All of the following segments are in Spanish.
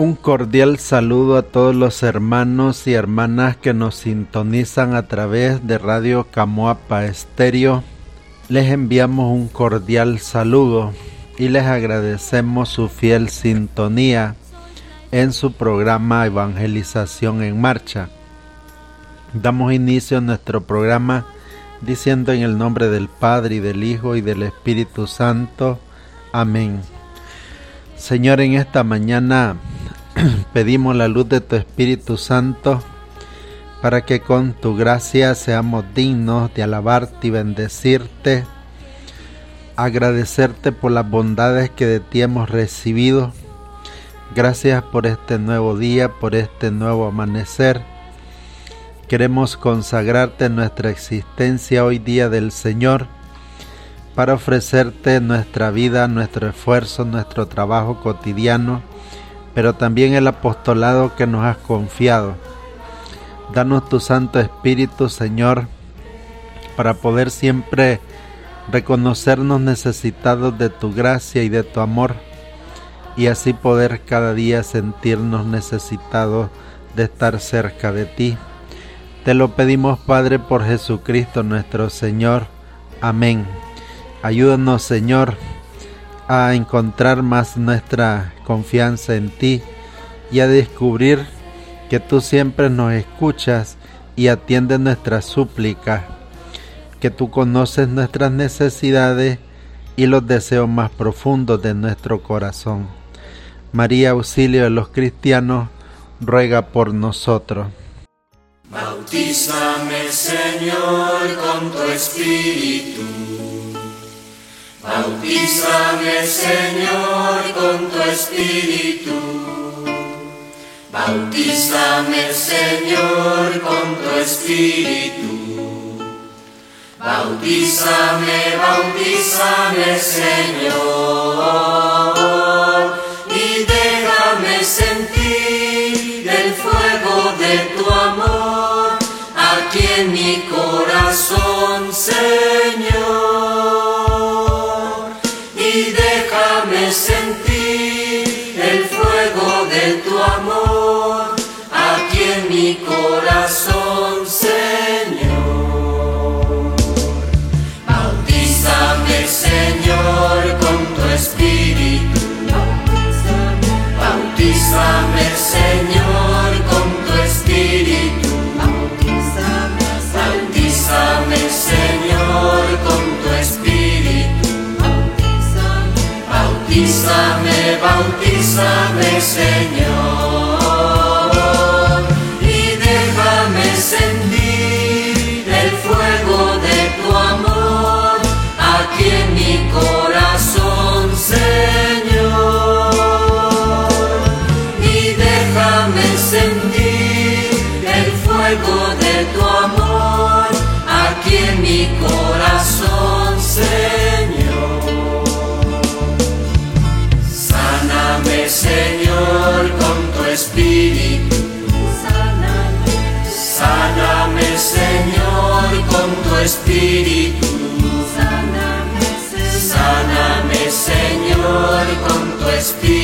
Un cordial saludo a todos los hermanos y hermanas que nos sintonizan a través de Radio Camoapa Estéreo. Les enviamos un cordial saludo y les agradecemos su fiel sintonía en su programa Evangelización en Marcha. Damos inicio a nuestro programa diciendo en el nombre del Padre y del Hijo y del Espíritu Santo. Amén. Señor, en esta mañana pedimos la luz de tu Espíritu Santo para que con tu gracia seamos dignos de alabarte y bendecirte, agradecerte por las bondades que de ti hemos recibido. Gracias por este nuevo día, por este nuevo amanecer. Queremos consagrarte nuestra existencia hoy día del Señor para ofrecerte nuestra vida, nuestro esfuerzo, nuestro trabajo cotidiano pero también el apostolado que nos has confiado. Danos tu Santo Espíritu, Señor, para poder siempre reconocernos necesitados de tu gracia y de tu amor, y así poder cada día sentirnos necesitados de estar cerca de ti. Te lo pedimos, Padre, por Jesucristo nuestro Señor. Amén. Ayúdanos, Señor, a encontrar más nuestra confianza en ti y a descubrir que tú siempre nos escuchas y atiendes nuestras súplicas, que tú conoces nuestras necesidades y los deseos más profundos de nuestro corazón. María, auxilio de los cristianos, ruega por nosotros. Bautízame, Señor, con tu espíritu Bautízame, Señor, con tu espíritu. Bautízame, Señor, con tu espíritu. Bautízame, bautízame, Señor, y déjame sentir el fuego de tu amor aquí en mi corazón, Señor. Bautízame, Señor,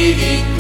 espíritu.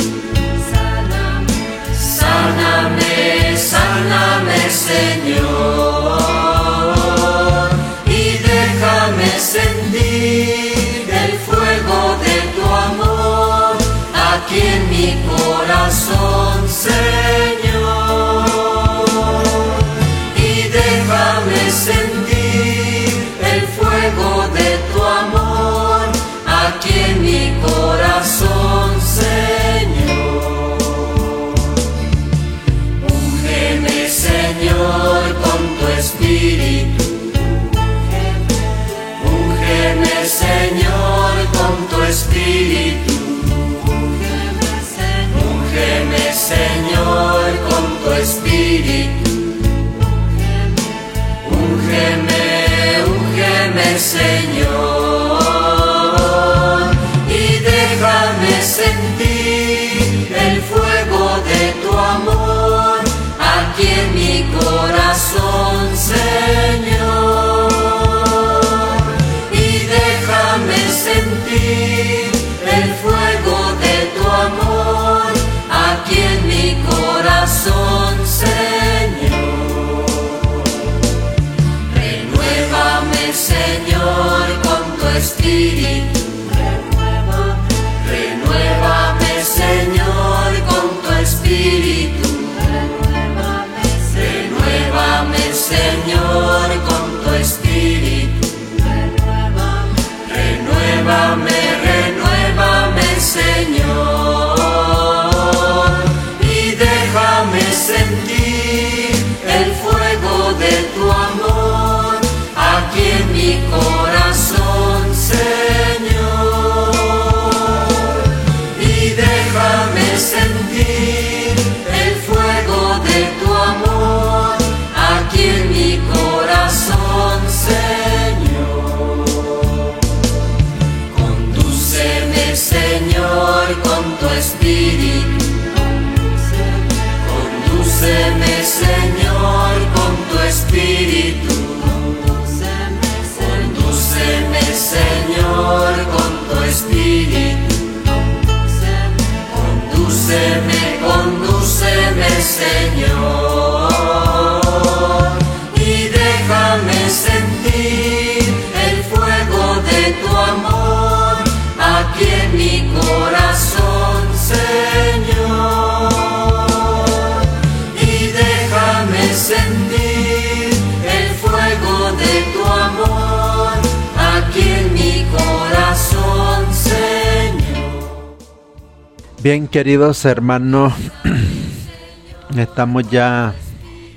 Bien, queridos hermanos, estamos ya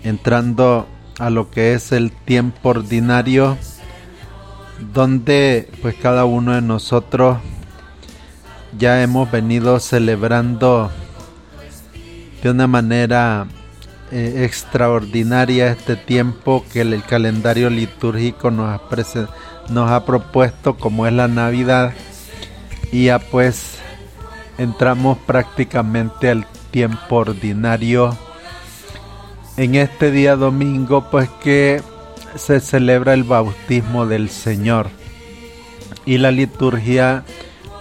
entrando a lo que es el tiempo ordinario, donde pues cada uno de nosotros ya hemos venido celebrando de una manera eh, extraordinaria este tiempo que el, calendario litúrgico nos ha, nos ha propuesto como es la Navidad y ya pues entramos prácticamente al tiempo ordinario. En este día domingo pues que se celebra el bautismo del Señor. Y la liturgia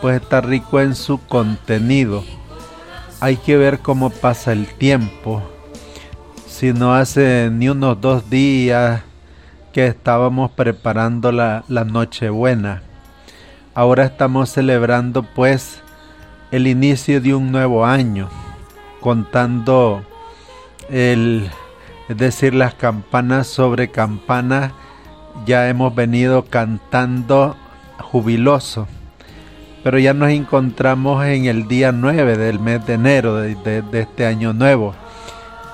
pues está rico en su contenido. Hay que ver cómo pasa el tiempo. Si no hace ni unos dos días que estábamos preparando la, la Nochebuena. Ahora estamos celebrando pues el inicio de un nuevo año, contando el, es decir, las campanas sobre campanas, ya hemos venido cantando jubiloso, pero ya nos encontramos en el día 9 del mes de enero de, este año nuevo.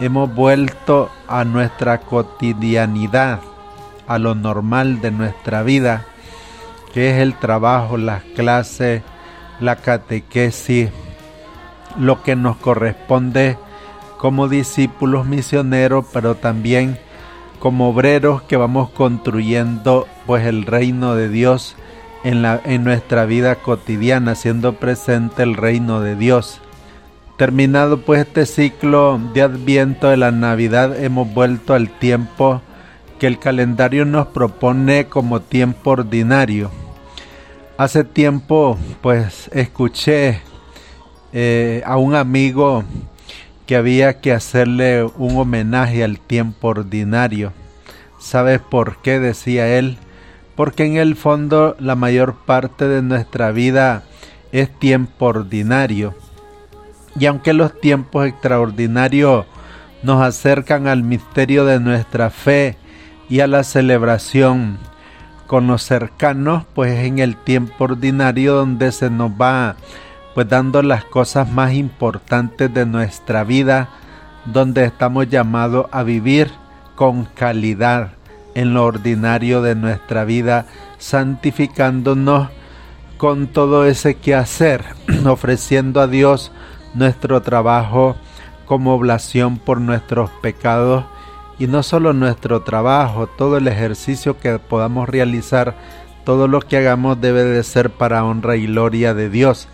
Hemos vuelto a nuestra cotidianidad, a lo normal de nuestra vida, que es el trabajo, las clases, la catequesis, lo que nos corresponde como discípulos misioneros, pero también como obreros que vamos construyendo pues el reino de Dios en, la, en nuestra vida cotidiana, haciendo presente el reino de Dios. Terminado pues este ciclo de Adviento de la Navidad, hemos vuelto al tiempo que el calendario nos propone como tiempo ordinario. Hace tiempo pues escuché eh, a un amigo que había que hacerle un homenaje al tiempo ordinario. ¿Sabes por qué? decía él. Porque en el fondo la mayor parte de nuestra vida es tiempo ordinario. Y aunque los tiempos extraordinarios nos acercan al misterio de nuestra fe y a la celebración con los cercanos, pues es en el tiempo ordinario donde se nos va pues dando las cosas más importantes de nuestra vida, donde estamos llamados a vivir con calidad en lo ordinario de nuestra vida, santificándonos con todo ese quehacer, ofreciendo a Dios nuestro trabajo como oblación por nuestros pecados y no solo nuestro trabajo, todo el ejercicio que podamos realizar, todo lo que hagamos debe de ser para honra y gloria de Dios.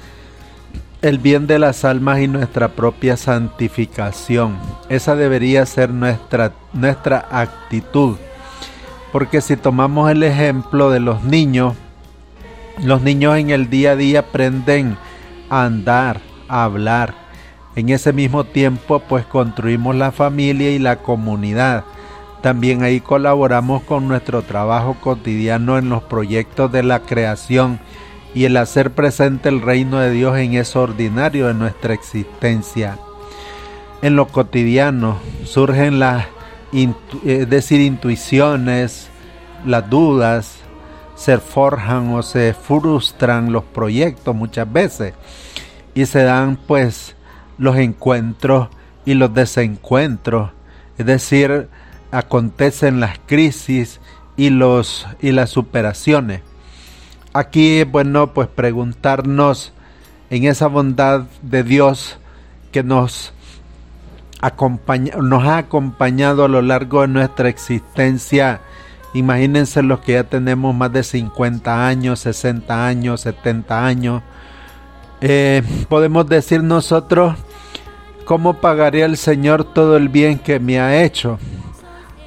El bien de las almas y nuestra propia santificación. Esa debería ser nuestra, nuestra actitud. Porque si tomamos el ejemplo de los niños, los niños en el día a día aprenden a andar, a hablar, en ese mismo tiempo pues construimos la familia y la comunidad. También ahí colaboramos con nuestro trabajo cotidiano en los proyectos de la creación y el hacer presente el reino de Dios en eso ordinario de nuestra existencia. En lo cotidiano surgen las decir, intuiciones, las dudas, se forjan o se frustran los proyectos muchas veces y se dan pues los encuentros y los desencuentros, es decir, acontecen las crisis y los y las superaciones. Aquí bueno pues preguntarnos en esa bondad de Dios que nos acompaña, nos ha acompañado a lo largo de nuestra existencia. Imagínense los que ya tenemos más de 50 años, 60 años, 70 años. Eh, podemos decir nosotros ¿cómo pagaré al Señor todo el bien que me ha hecho?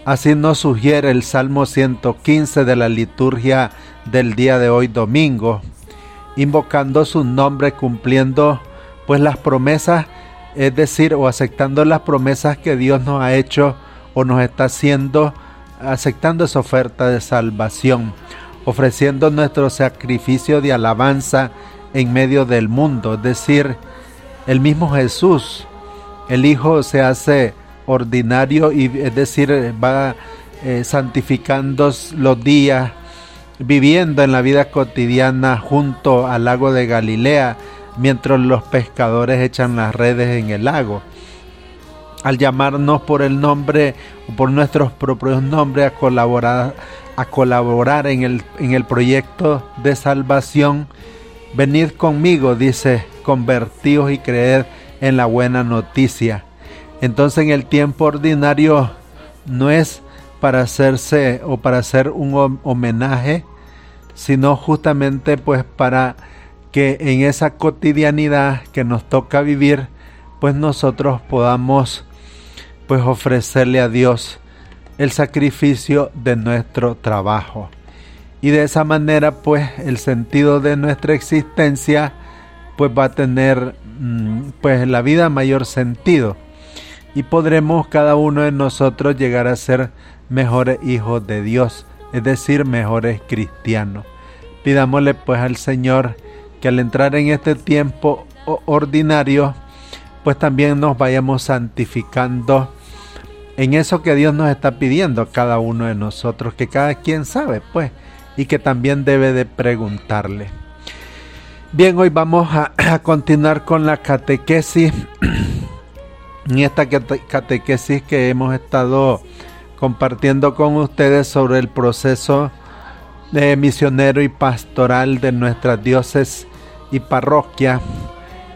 Así nos sugiere el Salmo 115 de la liturgia del día de hoy domingo, invocando su nombre, cumpliendo pues las promesas, es decir, o aceptando las promesas que Dios nos ha hecho o nos está haciendo, aceptando esa oferta de salvación, ofreciendo nuestro sacrificio de alabanza en medio del mundo, es decir, el mismo Jesús el Hijo se hace ordinario y es decir, va eh, santificando los días, viviendo en la vida cotidiana junto al lago de Galilea, mientras los pescadores echan las redes en el lago. Al llamarnos por el nombre por nuestros propios nombres a colaborar, a colaborar en, el, en el proyecto de salvación, venid conmigo, dice, convertíos y creed en la buena noticia. Entonces en el tiempo ordinario no es para hacerse o para hacer un homenaje, sino justamente pues para que en esa cotidianidad que nos toca vivir, pues nosotros podamos pues ofrecerle a Dios el sacrificio de nuestro trabajo. Y de esa manera pues el sentido de nuestra existencia pues va a tener pues la vida mayor sentido y podremos cada uno de nosotros llegar a ser mejores hijos de Dios, es decir, mejores cristianos. Pidámosle pues al Señor que al entrar en este tiempo ordinario, pues también nos vayamos santificando en eso que Dios nos está pidiendo a cada uno de nosotros, que cada quien sabe, pues, y que también debe de preguntarle. Bien, hoy vamos a, continuar con la catequesis. En esta catequesis que hemos estado compartiendo con ustedes sobre el proceso de misionero y pastoral de nuestras dioses y parroquia.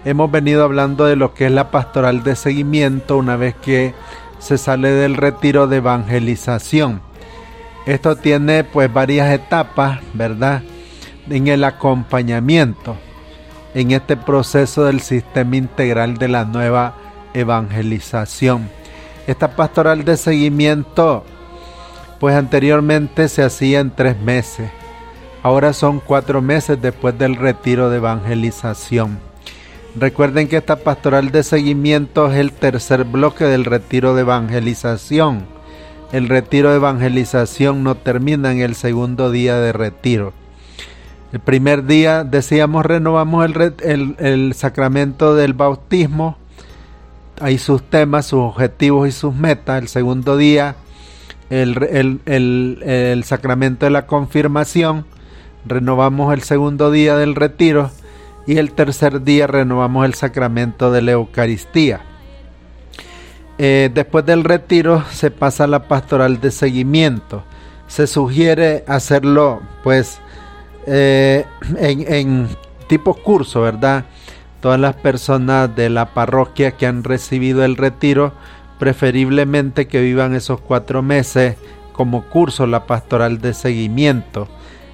Hemos venido hablando de lo que es la pastoral de seguimiento una vez que se sale del retiro de evangelización. Esto tiene pues varias etapas, ¿verdad? En el acompañamiento en este proceso del sistema integral de la nueva evangelización. Esta pastoral de seguimiento, pues anteriormente se hacía en tres meses, ahora son cuatro meses después del retiro de evangelización. Recuerden que esta pastoral de seguimiento es el tercer bloque del retiro de evangelización. El retiro de evangelización no termina en el segundo día de retiro. El primer día, decíamos, renovamos el, sacramento del bautismo. Hay sus temas, sus objetivos y sus metas. El segundo día, el, el, sacramento de la confirmación. Renovamos el segundo día del retiro. Y el tercer día renovamos el sacramento de la Eucaristía. Eh, después del retiro se pasa a la pastoral de seguimiento. Se sugiere hacerlo, pues, eh, en, tipo curso, ¿verdad? todas las personas de la parroquia que han recibido el retiro, preferiblemente que vivan esos cuatro meses como curso la pastoral de seguimiento.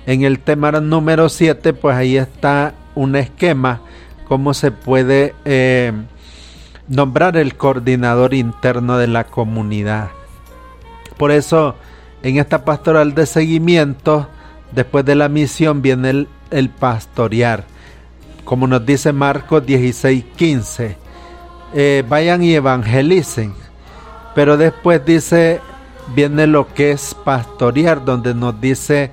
En el tema número 7, pues ahí está un esquema, cómo se puede eh, nombrar el coordinador interno de la comunidad. Por eso, en esta pastoral de seguimiento, después de la misión viene el, pastorear. Como nos dice Marcos 16, 15. Eh, vayan y evangelicen. Pero después dice, viene lo que es pastorear, donde nos dice,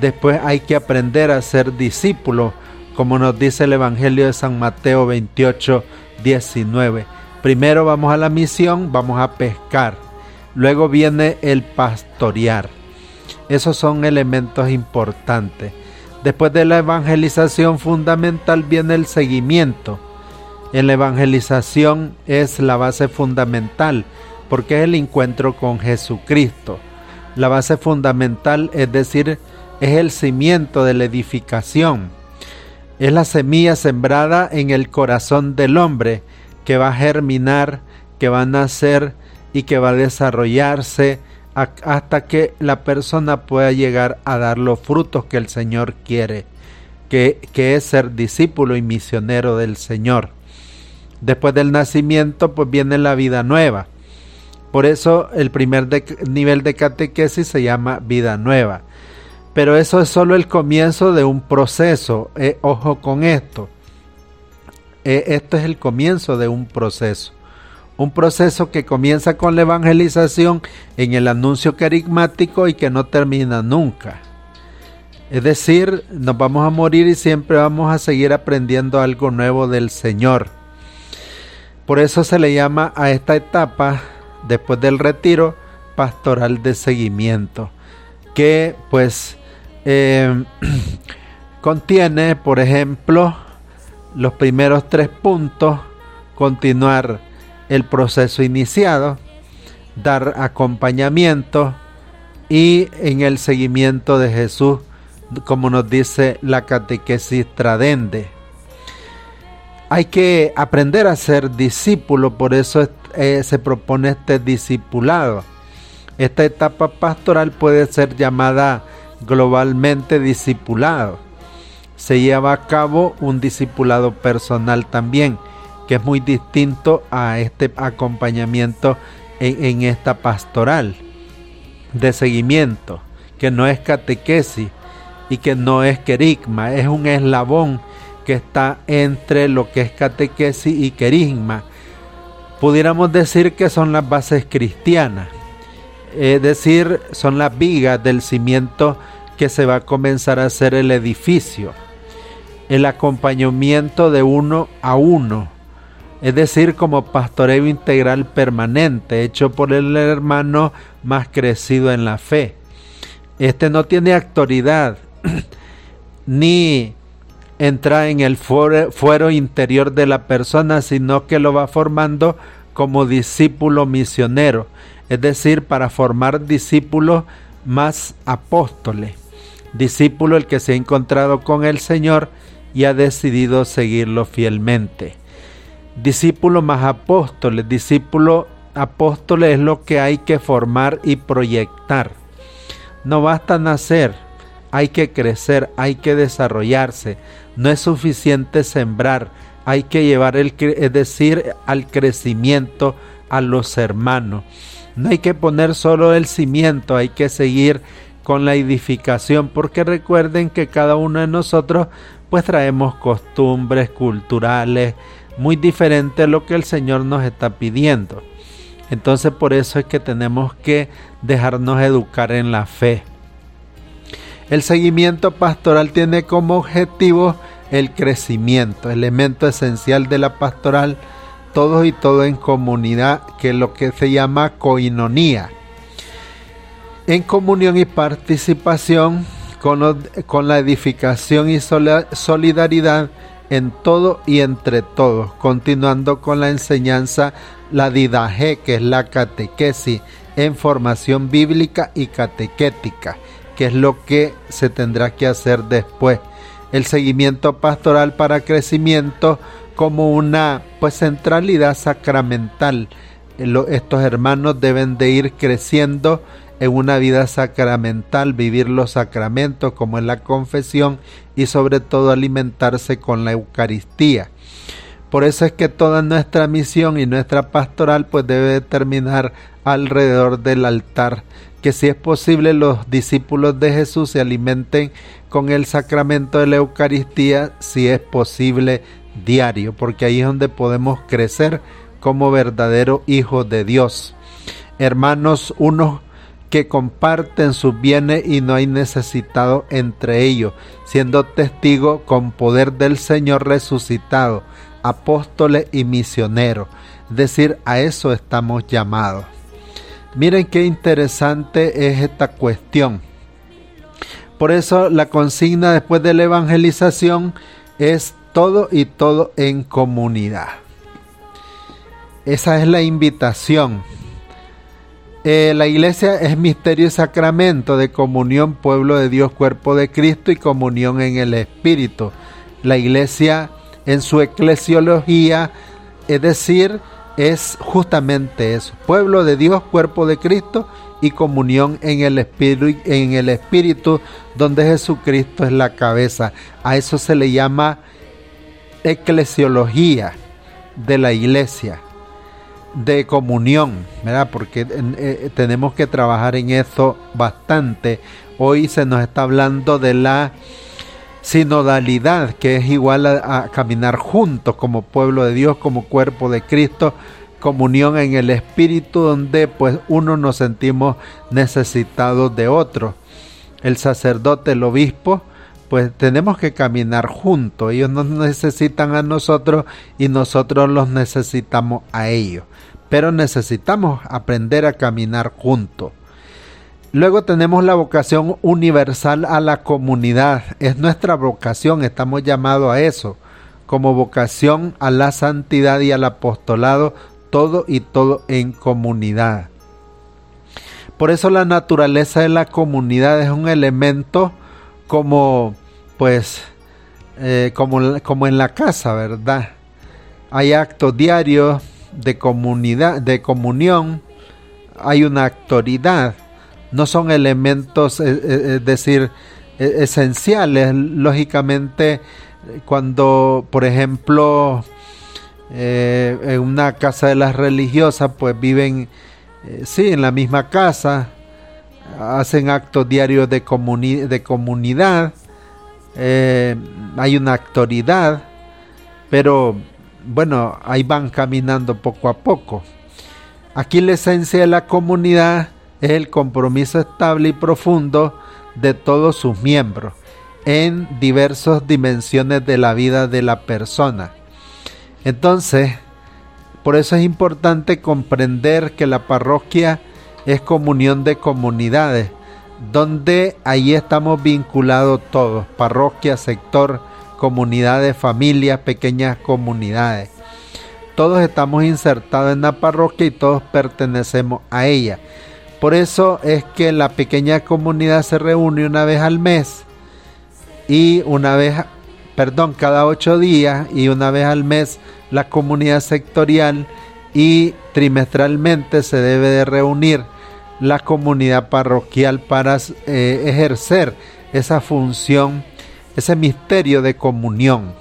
después hay que aprender a ser discípulo, como nos dice el Evangelio de San Mateo 28, 19. Primero vamos a la misión, vamos a pescar. Luego viene el pastorear. Esos son elementos importantes. Después de la evangelización fundamental viene el seguimiento. En la evangelización es la base fundamental porque es el encuentro con Jesucristo. La base fundamental, es decir, es el cimiento de la edificación. Es la semilla sembrada en el corazón del hombre que va a germinar, que va a nacer y que va a desarrollarse hasta que la persona pueda llegar a dar los frutos que el Señor quiere, que, es ser discípulo y misionero del Señor. Después del nacimiento, pues viene la vida nueva. Por eso el primer nivel de catequesis se llama vida nueva. Pero eso es solo el comienzo de un proceso. Eh, ojo con esto. Eh, esto es el comienzo de un proceso. Un proceso que comienza con la evangelización en el anuncio carismático y que no termina nunca. Es decir, nos vamos a morir y siempre vamos a seguir aprendiendo algo nuevo del Señor. Por eso se le llama a esta etapa después del retiro pastoral de seguimiento, que pues eh, contiene, por ejemplo, los primeros tres puntos, continuar el proceso iniciado, dar acompañamiento y en el seguimiento de Jesús, como nos dice la catequesis tradende. Hay que aprender a ser discípulo, por eso eh, se propone este discipulado. Esta etapa pastoral puede ser llamada globalmente discipulado. Se lleva a cabo un discipulado personal también, que es muy distinto a este acompañamiento en, esta pastoral de seguimiento, que no es catequesis y que no es querigma, es un eslabón que está entre lo que es catequesis y querigma. Pudiéramos decir que son las bases cristianas, es decir, son las vigas del cimiento que se va a comenzar a hacer el edificio, el acompañamiento de uno a uno, es decir, como pastoreo integral permanente, hecho por el hermano más crecido en la fe. Este no tiene autoridad ni entra en el fuero, interior de la persona, sino que lo va formando como discípulo misionero, es decir, para formar discípulos más apóstoles, discípulo el que se ha encontrado con el Señor y ha decidido seguirlo fielmente. Discípulo más apóstoles, discípulo apóstoles es lo que hay que formar y proyectar. No basta nacer, hay que crecer, hay que desarrollarse, no es suficiente sembrar, hay que llevar el, es decir, al crecimiento a los hermanos. No hay que poner solo el cimiento, hay que seguir con la edificación, porque recuerden que cada uno de nosotros pues traemos costumbres culturales muy diferentes a lo que el Señor nos está pidiendo. Entonces por eso es que tenemos que dejarnos educar en la fe. El seguimiento pastoral tiene como objetivo el crecimiento, elemento esencial de la pastoral, todo y todo en comunidad, que es lo que se llama coinonía. En comunión y participación con, con la edificación y solidaridad en todo y entre todos, continuando con la enseñanza, la didaje, que es la catequesis en formación bíblica y catequética que es lo que se tendrá que hacer después. El seguimiento pastoral para crecimiento como una pues centralidad sacramental. Estos hermanos deben de ir creciendo en una vida sacramental, vivir los sacramentos como en la confesión y sobre todo alimentarse con la Eucaristía. Por eso es que toda nuestra misión y nuestra pastoral pues debe terminar alrededor del altar, que si es posible los discípulos de Jesús se alimenten con el sacramento de la Eucaristía, si es posible diario, porque ahí es donde podemos crecer como verdadero hijo de Dios. Hermanos, unos que comparten sus bienes y no hay necesitado entre ellos, siendo testigo con poder del Señor resucitado, apóstoles y misioneros. Es decir, a eso estamos llamados. Miren qué interesante es esta cuestión. Por eso la consigna después de la evangelización es todo y todo en comunidad. Esa es la invitación eh, la iglesia es misterio y sacramento de comunión, pueblo de Dios, cuerpo de Cristo y comunión en el Espíritu. La iglesia en su eclesiología, es decir, es justamente eso, pueblo de Dios, cuerpo de Cristo y comunión en el Espíritu, en el Espíritu donde Jesucristo es la cabeza. A eso se le llama eclesiología de la iglesia de comunión, ¿verdad? Porque eh, tenemos que trabajar en eso bastante. Hoy se nos está hablando de la sinodalidad, que es igual a, caminar juntos como pueblo de Dios, como cuerpo de Cristo, comunión en el Espíritu, donde pues uno nos sentimos necesitados de otro. El sacerdote, el obispo, pues tenemos que caminar juntos. Ellos nos necesitan a nosotros y nosotros los necesitamos a ellos. Pero necesitamos aprender a caminar juntos. Luego tenemos la vocación universal a la comunidad. Es nuestra vocación, estamos llamados a eso. Como vocación a la santidad y al apostolado, todo y todo en comunidad. Por eso la naturaleza de la comunidad es un elemento como pues eh, como, como en la casa, ¿verdad? Hay actos diarios de comunidad, de comunión, hay una autoridad, no son elementos, eh, eh, es decir, esenciales. Lógicamente, cuando, por ejemplo, en una casa de las religiosas, pues viven, sí, en la misma casa, hacen actos diarios de, de comunidad, eh, hay una autoridad, pero bueno, ahí van caminando poco a poco. Aquí la esencia de la comunidad es el compromiso estable y profundo de todos sus miembros en diversas dimensiones de la vida de la persona. Entonces, por eso es importante comprender que la parroquia es comunión de comunidades, donde ahí estamos vinculados todos, parroquia, sector, comunidades, familias, pequeñas comunidades. Todos estamos insertados en la parroquia y todos pertenecemos a ella. Por eso es que la pequeña comunidad se reúne una vez al mes y una vez, perdón, cada ocho días y una vez al mes la comunidad sectorial y trimestralmente se debe de reunir la comunidad parroquial para eh, ejercer esa función, ese misterio de comunión.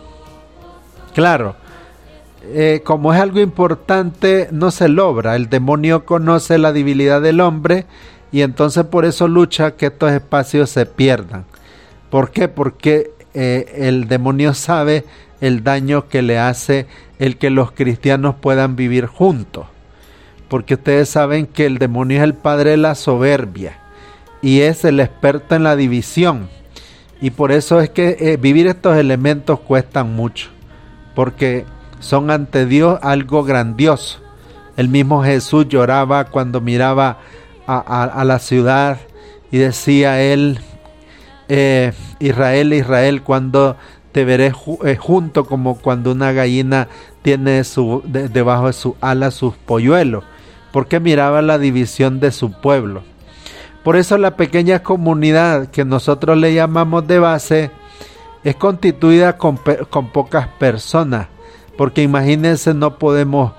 Claro, eh, como es algo importante, no se logra. El demonio conoce la debilidad del hombre y entonces por eso lucha que estos espacios se pierdan. ¿Por qué? Porque eh, el demonio sabe el daño que le hace el que los cristianos puedan vivir juntos porque ustedes saben que el demonio es el padre de la soberbia y es el experto en la división. Y por eso es que eh, vivir estos elementos cuestan mucho, porque son ante Dios algo grandioso. El mismo Jesús lloraba cuando miraba a, la ciudad y decía él, eh, Israel, Israel, cuando te veré eh, junto como cuando una gallina tiene debajo de su ala sus polluelos porque miraba la división de su pueblo. Por eso la pequeña comunidad que nosotros le llamamos de base es constituida con, pocas personas, porque imagínense no podemos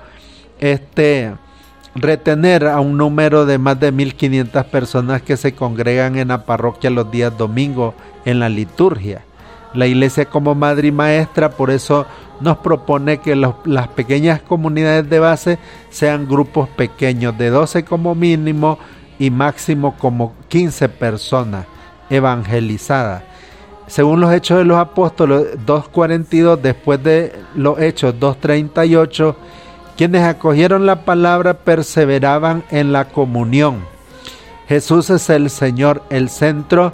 este retener a un número de más de 1500 personas que se congregan en la parroquia los días domingos en la liturgia. La iglesia como madre y maestra por eso nos propone que las pequeñas comunidades de base sean grupos pequeños de 12 como mínimo y máximo como 15 personas evangelizadas. Según los Hechos de los Apóstoles 2.42, después de los Hechos 2.38, quienes acogieron la palabra perseveraban en la comunión. Jesús es el Señor, el centro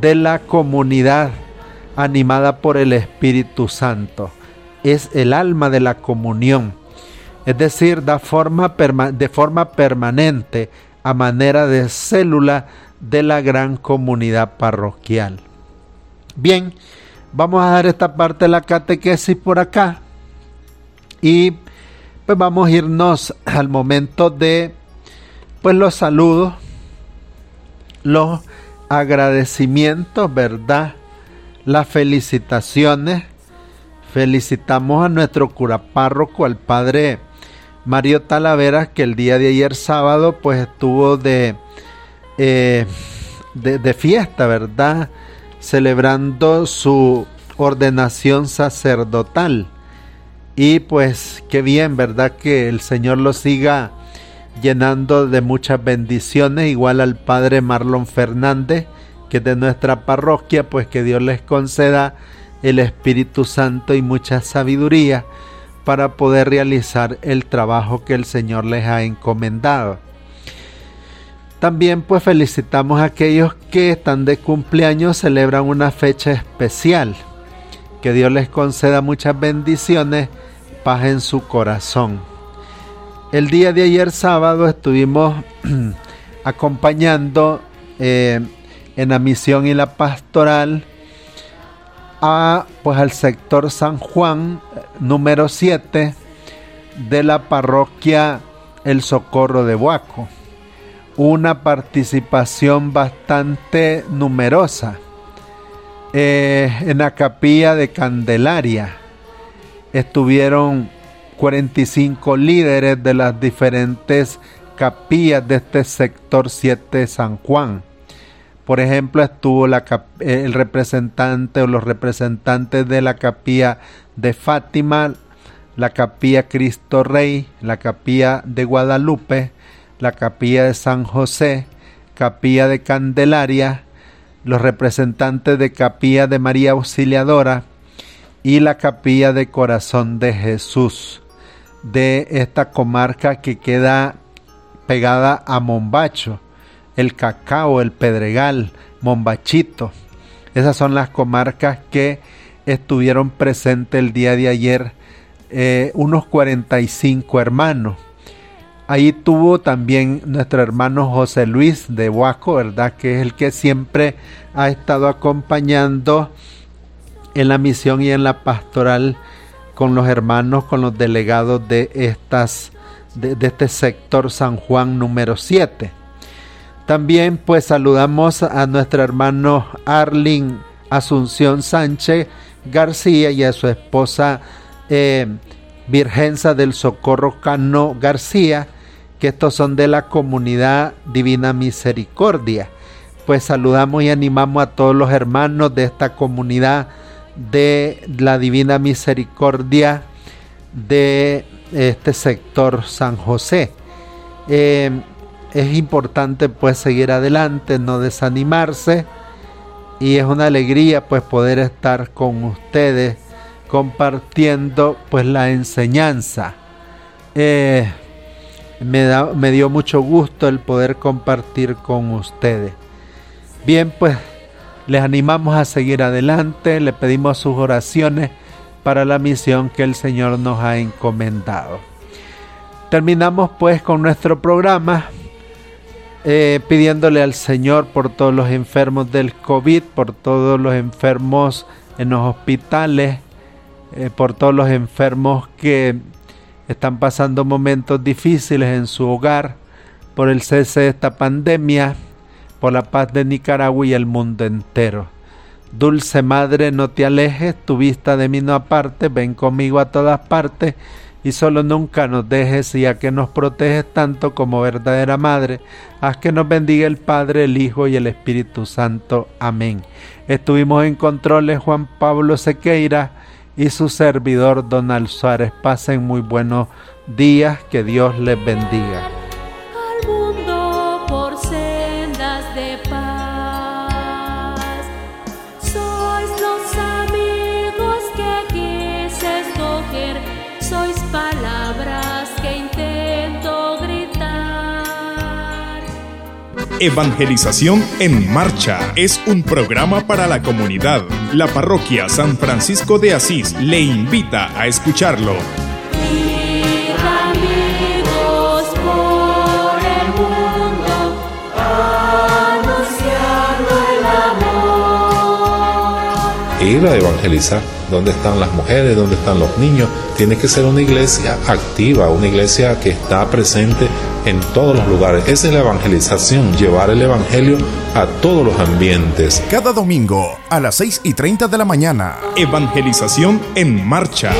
de la comunidad animada por el Espíritu Santo. Es el alma de la comunión, es decir, da forma de forma permanente a manera de célula de la gran comunidad parroquial. Bien, vamos a dar esta parte de la catequesis por acá y pues vamos a irnos al momento de pues los saludos, los agradecimientos, ¿verdad? Las felicitaciones. Felicitamos a nuestro cura párroco, al padre Mario Talavera, que el día de ayer sábado pues estuvo de, eh, de, de fiesta, ¿verdad? Celebrando su ordenación sacerdotal. Y pues qué bien, ¿verdad? Que el Señor lo siga llenando de muchas bendiciones, igual al Padre Marlon Fernández, que es de nuestra parroquia, pues que Dios les conceda el Espíritu Santo y mucha sabiduría para poder realizar el trabajo que el Señor les ha encomendado. También pues felicitamos a aquellos que están de cumpleaños, celebran una fecha especial. Que Dios les conceda muchas bendiciones, paz en su corazón. El día de ayer sábado estuvimos acompañando eh, en la misión y la pastoral a, pues, al sector San Juan número 7 de la parroquia El Socorro de Huaco. Una participación bastante numerosa eh, en la capilla de Candelaria. Estuvieron 45 líderes de las diferentes capillas de este sector 7 de San Juan por ejemplo, estuvo la, el representante o los representantes de la capilla de Fátima, la capilla Cristo Rey, la capilla de Guadalupe, la capilla de San José, capilla de Candelaria, los representantes de capilla de María Auxiliadora y la capilla de Corazón de Jesús de esta comarca que queda pegada a Mombacho el Cacao, el Pedregal, Mombachito. Esas son las comarcas que estuvieron presentes el día de ayer, eh, unos 45 hermanos. Ahí tuvo también nuestro hermano José Luis de Huaco, ¿verdad? Que es el que siempre ha estado acompañando en la misión y en la pastoral con los hermanos, con los delegados de estas de, de este sector San Juan número 7. También pues saludamos a nuestro hermano Arlin Asunción Sánchez García y a su esposa eh, Virgenza del Socorro Cano García, que estos son de la comunidad Divina Misericordia. Pues saludamos y animamos a todos los hermanos de esta comunidad de la Divina Misericordia de este sector San José. Eh, es importante pues seguir adelante, no desanimarse y es una alegría pues poder estar con ustedes compartiendo pues la enseñanza. Eh, me, da, me dio mucho gusto el poder compartir con ustedes. Bien pues les animamos a seguir adelante, le pedimos sus oraciones para la misión que el Señor nos ha encomendado. Terminamos pues con nuestro programa eh, pidiéndole al Señor por todos los enfermos del COVID, por todos los enfermos en los hospitales, eh, por todos los enfermos que están pasando momentos difíciles en su hogar, por el cese de esta pandemia, por la paz de Nicaragua y el mundo entero. Dulce Madre, no te alejes, tu vista de mí no aparte, ven conmigo a todas partes y solo nunca nos dejes, ya que nos proteges tanto como verdadera Madre, haz que nos bendiga el Padre, el Hijo y el Espíritu Santo. Amén. Estuvimos en controles Juan Pablo Sequeira y su servidor Donald Suárez. Pasen muy buenos días, que Dios les bendiga. Evangelización en Marcha es un programa para la comunidad. La parroquia San Francisco de Asís le invita a escucharlo. Ir amigos por el mundo, anunciando el amor. Ir a evangelizar. ¿Dónde están las mujeres? ¿Dónde están los niños? Tiene que ser una iglesia activa, una iglesia que está presente en todos los lugares. Esa es la evangelización, llevar el evangelio a todos los ambientes. Cada domingo a las 6 y 30 de la mañana. Evangelización en Marcha.